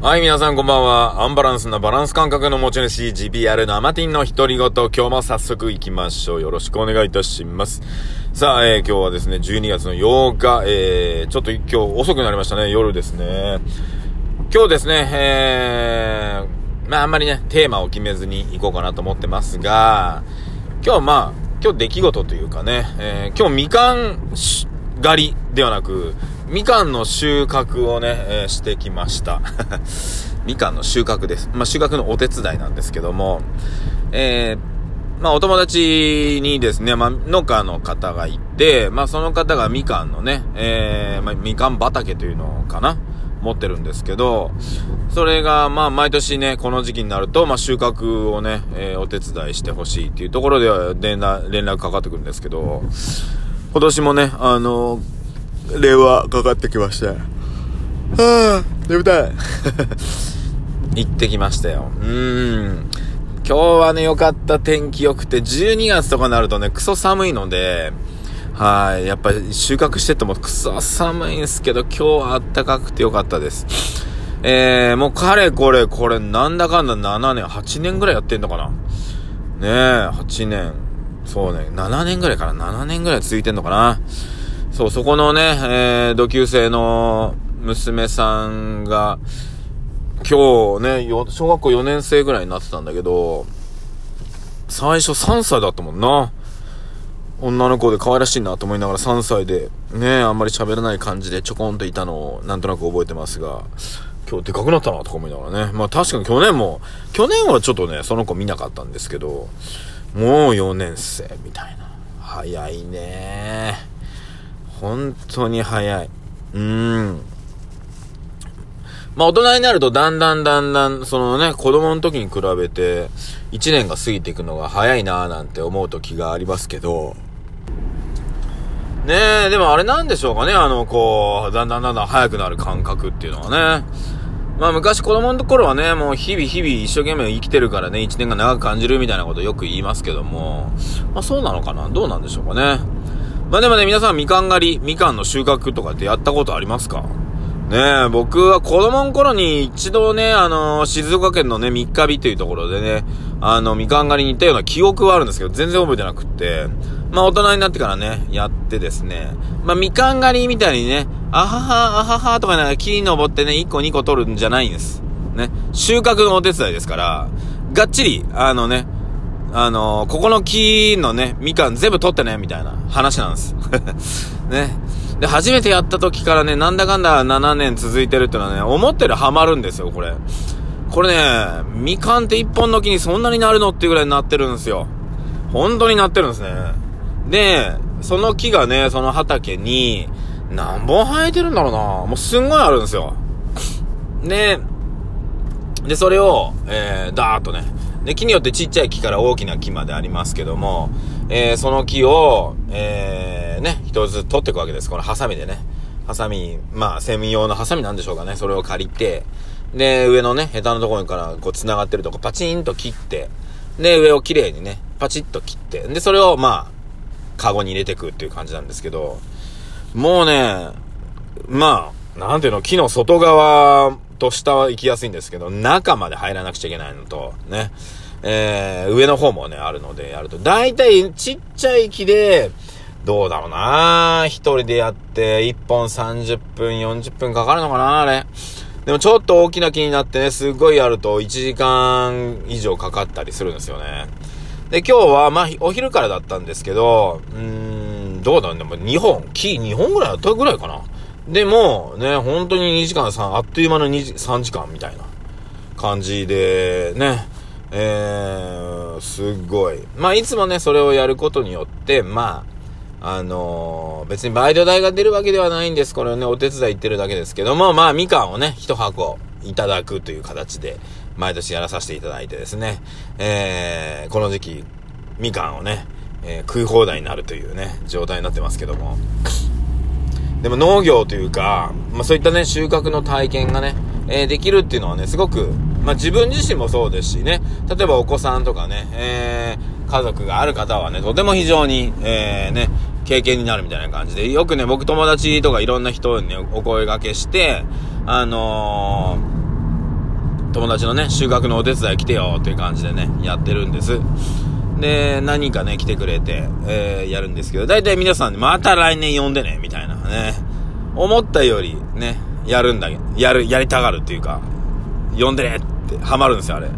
はい、皆さんこんばんは。アンバランスなバランス感覚の持ち主、GPR のアマティンの独り言、今日も早速行きましょう。よろしくお願いいたします。さあ、えー、今日はですね、12月の8日、えー、ちょっと今日遅くなりましたね、夜ですね。今日ですね、えー、まああんまりね、テーマを決めずに行こうかなと思ってますが、今日まあ、今日出来事というかね、えー、今日みかん狩りではなく、みかんの収穫をね、えー、してきました。みかんの収穫です。まあ、収穫のお手伝いなんですけども、えー、まあ、お友達にですね、まあ、農家の方がいて、まあ、その方がみかんのね、えー、まあ、みかん畑というのかな持ってるんですけど、それが、まあ、毎年ね、この時期になると、まあ、収穫をね、えー、お手伝いしてほしいっていうところでは連絡、連絡かかってくるんですけど、今年もね、あのー電話かかってきました。はぁ、眠たい。行ってきましたよ。うーん。今日はね、良かった天気良くて、12月とかになるとね、クソ寒いので、はい。やっぱり収穫しててもクソ寒いんですけど、今日は暖かくて良かったです。えー、もうかれこれ、これ、なんだかんだ7年、8年ぐらいやってんのかなねえ、8年。そうね、7年ぐらいかな ?7 年ぐらい続いてんのかなそう、そこのね、えー、同級生の娘さんが、今日ね、小学校4年生ぐらいになってたんだけど、最初3歳だったもんな。女の子で可愛らしいなと思いながら3歳で、ね、あんまり喋らない感じでちょこんといたのをなんとなく覚えてますが、今日でかくなったなとか思いながらね。まあ確かに去年も、去年はちょっとね、その子見なかったんですけど、もう4年生みたいな。早いね本当に早い。うーん。まあ大人になるとだんだんだんだん、そのね、子供の時に比べて、1年が過ぎていくのが早いなぁなんて思う時がありますけど、ねえ、でもあれなんでしょうかね、あの、こう、だんだんだんだん早くなる感覚っていうのはね。まあ昔子供の頃はね、もう日々日々一生懸命生きてるからね、1年が長く感じるみたいなことよく言いますけども、まあそうなのかな？どうなんでしょうかね？まあでもね、皆さんみかん狩り、みかんの収穫とかってやったことありますか？ねえ、僕は子供の頃に一度ね、あのー、静岡県のね、三日日というところでね、あの、みかん狩りに行ったような記憶はあるんですけど、全然覚えてなくって、まあ大人になってからね、やってですね、まあみかん狩りみたいにね、あはは、あははとかね、木に登ってね、1個2個取るんじゃないんです。ね、収穫のお手伝いですから、がっちり、あのね、あのー、ここの木のね、みかん全部取ってね、みたいな話なんです。ね。で、初めてやった時からね、なんだかんだ7年続いてるってのはね、思ってるハマるんですよ、これ。これね、みかんって一本の木にそんなになるのっていうぐらいになってるんですよ。本当になってるんですね。で、その木がね、その畑に、何本生えてるんだろうなもうすんごいあるんですよ。で、で、それを、えー、ダーッとね、で、木によってちっちゃい木から大きな木までありますけども、えー、その木を、えー、ね、一つ取っていくわけです。このハサミでね。ハサミ、まあ、専用のハサミなんでしょうかね。それを借りて、で、上のね、ヘタのところからこう繋がってるとこパチンと切って、で、上をきれいにね、パチッと切って、で、それをまあ、カゴに入れていくっていう感じなんですけど、もうね、まあ、なんていうの、木の外側と下は行きやすいんですけど、中まで入らなくちゃいけないのと、ね。えー、上の方もね、あるのでやると、だいたいちっちゃい木で、どうだろうな一人でやって、1本30分、40分かかるのかなあれ。でもちょっと大きな木になってね、すっごいやると1時間以上かかったりするんですよね。で、今日は、まあ、お昼からだったんですけど、うーん、どうだろうね、もう2本、木2本ぐらいあったぐらいかな。でも、ね、本当に2時間3、あっという間の2時、3時間みたいな感じで、ね、えー、すっごい。まあ、いつもね、それをやることによって、まあ、あのー、別にバイト代が出るわけではないんです。これをね、お手伝い行ってるだけですけども、まあ、みかんをね、一箱いただくという形で、毎年やらさせていただいてですね、えー、この時期、みかんをね、えー、食い放題になるというね、状態になってますけども。でも農業というか、まあそういったね、収穫の体験がね、えー、できるっていうのはね、すごく、まあ自分自身もそうですしね、例えばお子さんとかね、えー、家族がある方はね、とても非常に、えー、ね、経験になるみたいな感じで、よくね、僕友達とかいろんな人にね、お声掛けして、あの友達のね、収穫のお手伝い来てよっていう感じでね、やってるんです。で、何人かね、来てくれて、えー、やるんですけど、大体皆さん、また来年呼んでね、みたいなね。思ったより、ね、やるんだけど、やる、やりたがるっていうか、呼んでねってハマるんですよ、あれ。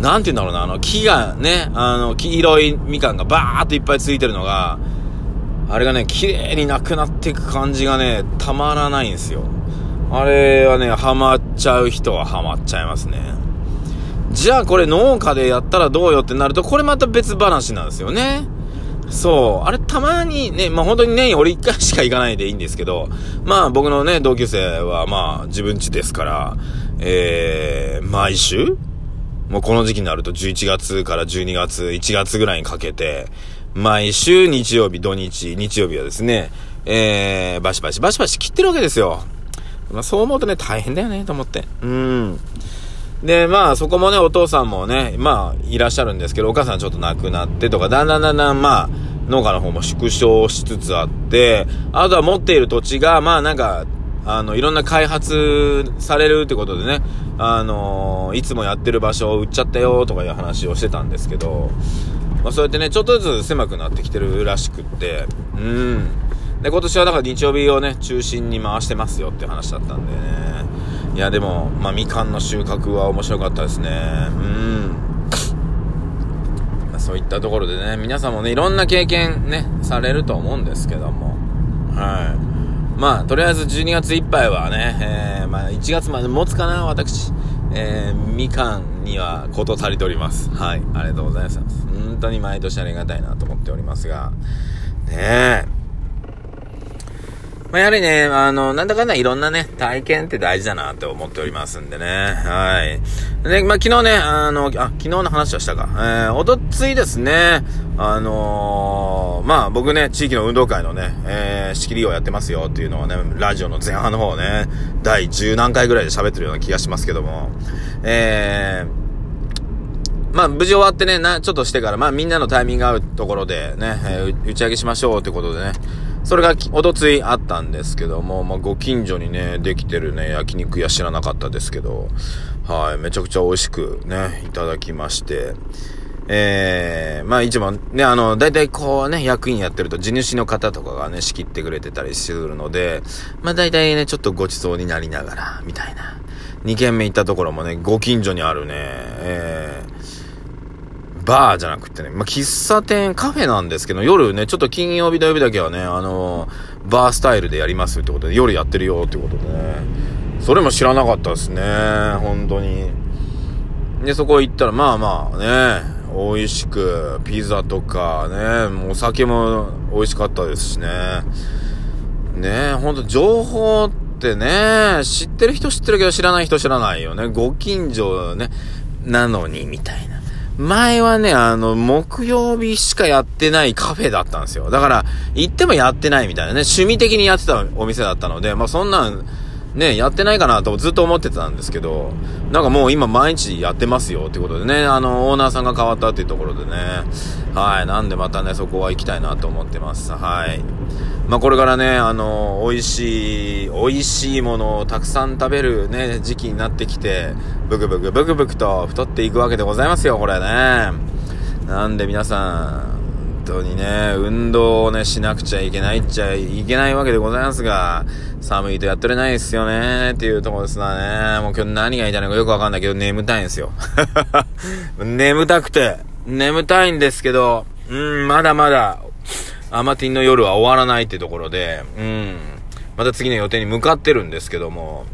なんて言うんだろうな、あの、木がね、あの、黄色いみかんがバーっといっぱいついてるのが、あれがね、綺麗になくなっていく感じがね、たまらないんですよ。あれはね、ハマっちゃう人はハマっちゃいますね。じゃあこれ農家でやったらどうよってなると、これまた別話なんですよね。そう。あれたまにね、まあ本当に年俺一回しか行かないでいいんですけど、まあ僕のね、同級生はまあ自分家ですから、えー、毎週もうこの時期になると11月から12月、1月ぐらいにかけて、毎週日曜日、土日、日曜日はですね、えー、バシバシバシバシ切ってるわけですよ。まあそう思うとね、大変だよね、と思って。うん。で、まあ、そこもね、お父さんもね、まあ、いらっしゃるんですけど、お母さんちょっと亡くなってとか、だんだんだんだん、まあ、農家の方も縮小しつつあって、あとは持っている土地が、まあ、なんか、あの、いろんな開発されるってことでね、あのー、いつもやってる場所を売っちゃったよとかいう話をしてたんですけど、まあ、そうやってね、ちょっとずつ狭くなってきてるらしくって、うん。で、今年はだから日曜日をね、中心に回してますよって話だったんでね、いや、でも、まあ、みかんの収穫は面白かったですね。うん。ま、そういったところでね、皆さんもね、いろんな経験ね、されると思うんですけども。はい。まあ、とりあえず12月いっぱいはね、えー、まあ、1月まで持つかな、私。えー、みかんにはこと足りております。はい。ありがとうございます。本当に毎年ありがたいなと思っておりますが。ねえ。まあ、やはりね、あの、なんだかんだいろんなね、体験って大事だなって思っておりますんでね。はい。で、まあ、昨日ね、あの、あ、昨日の話はしたか。えー、おとついですね、あのー、まあ、僕ね、地域の運動会のね、えー、仕切りをやってますよっていうのはね、ラジオの前半の方ね、第10何回ぐらいで喋ってるような気がしますけども、えー、まあ、無事終わってね、な、ちょっとしてから、まあ、みんなのタイミング合うところでね、えー、打ち上げしましょうってことでね、それがおとついあったんですけども、まあ、ご近所にね、できてるね、焼肉屋知らなかったですけど、はい、めちゃくちゃ美味しくね、いただきまして、えー、まあ一番ね、あの、大体こうね、役員やってると地主の方とかがね、仕切ってくれてたりするので、まあ大体ね、ちょっとごちそうになりながら、みたいな。2軒目行ったところもね、ご近所にあるね、えー、バーじゃなくてね、まあ、喫茶店、カフェなんですけど、夜ね、ちょっと金曜日土曜日だけはね、あのー、バースタイルでやりますってことで、夜やってるよってことでね、それも知らなかったですね、本当に。で、そこ行ったら、まあまあね、美味しく、ピザとかね、お酒も美味しかったですしね。ねほんと情報ってね、知ってる人知ってるけど知らない人知らないよね。ご近所ね、なのに、みたいな。前はね、あの、木曜日しかやってないカフェだったんですよ。だから、行ってもやってないみたいなね、趣味的にやってたお店だったので、まあそんなん、ね、やってないかなとずっと思ってたんですけど、なんかもう今毎日やってますよってことでね、あの、オーナーさんが変わったっていうところでね、はい、なんでまたね、そこは行きたいなと思ってます。はい。まあこれからね、あの、美味しい、美味しいものをたくさん食べるね、時期になってきて、ブクブクブクブクと太っていくわけでございますよ、これね。なんで皆さん、当にね、運動をね、しなくちゃいけないっちゃいけないわけでございますが、寒いとやってれないですよね、っていうとこですわね。もう今日何が言いたいのかよくわかんないけど、眠たいんですよ。眠たくて、眠たいんですけど、うん、まだまだ、アマティンの夜は終わらないってところで、うん、また次の予定に向かってるんですけども、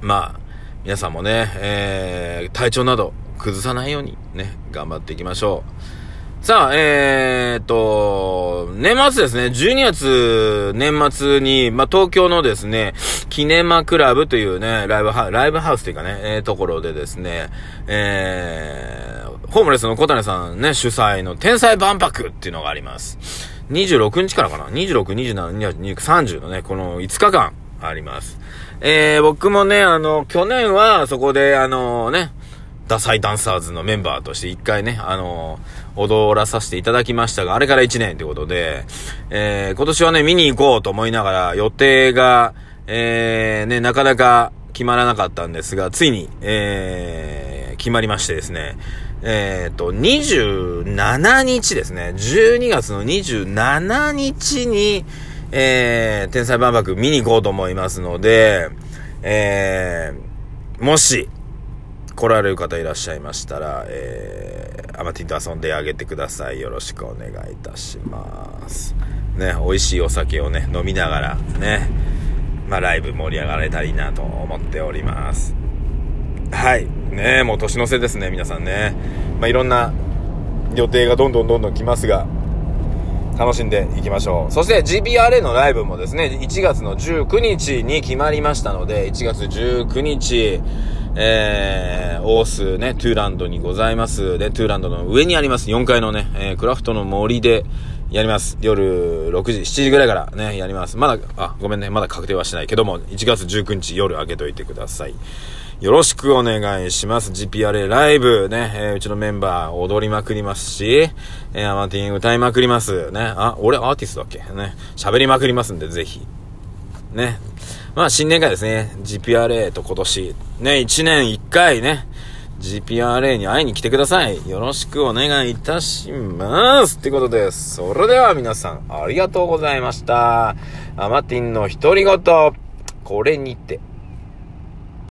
まあ、皆さんもね、えー、体調など崩さないようにね、頑張っていきましょう。さあ、えー、っと、年末ですね、12月年末に、まあ、東京のですね、キネマクラブというね、ライブハウス、ライブハウスというかね、えー、ところでですね、えー、ホームレスの小谷さんね、主催の天才万博っていうのがあります。26日からかな ?26、27、28、30のね、この5日間あります。えー、僕もね、あの、去年はそこで、あのね、ダサイダンサーズのメンバーとして一回ね、あの踊らさせていただきましたが、あれから1年ということで、えー、今年はね、見に行こうと思いながら、予定が、えー、ね、なかなか決まらなかったんですが、ついに、えー、決まりましてですね、えっ、ー、と、27日ですね、12月の27日に、えー、天才万博見に行こうと思いますので、えー、もし、来られる方いらっしゃいましたら、えー、アマティンと遊んであげてください。よろしくお願いいたします。ね、美味しいお酒をね、飲みながら、ね、まあ、ライブ盛り上がれたらいいなと思っております。はい。ねもう年の瀬ですね、皆さんね。まあ、いろんな予定がどんどんどんどん来ますが、楽しんでいきましょう。そして GPRA のライブもですね、1月の19日に決まりましたので、1月19日、えー、オースね、トゥーランドにございます。で、トゥーランドの上にあります、4階のね、えー、クラフトの森でやります。夜6時、7時ぐらいからね、やります。まだ、あ、ごめんね、まだ確定はしないけども、1月19日夜開けといてください。よろしくお願いします。GPRA ライブね、えー、うちのメンバー踊りまくりますし、えー、アマティン歌いまくります。ね、あ、俺アーティストだっけ？ね、喋りまくりますんで、ぜひ。ね。まあ、新年会ですね。GPRA と今年、ね、1年1回ね、GPRA に会いに来てください。よろしくお願いいたします。ってことです。それでは皆さん、ありがとうございました。アマティンの独り言、これにて。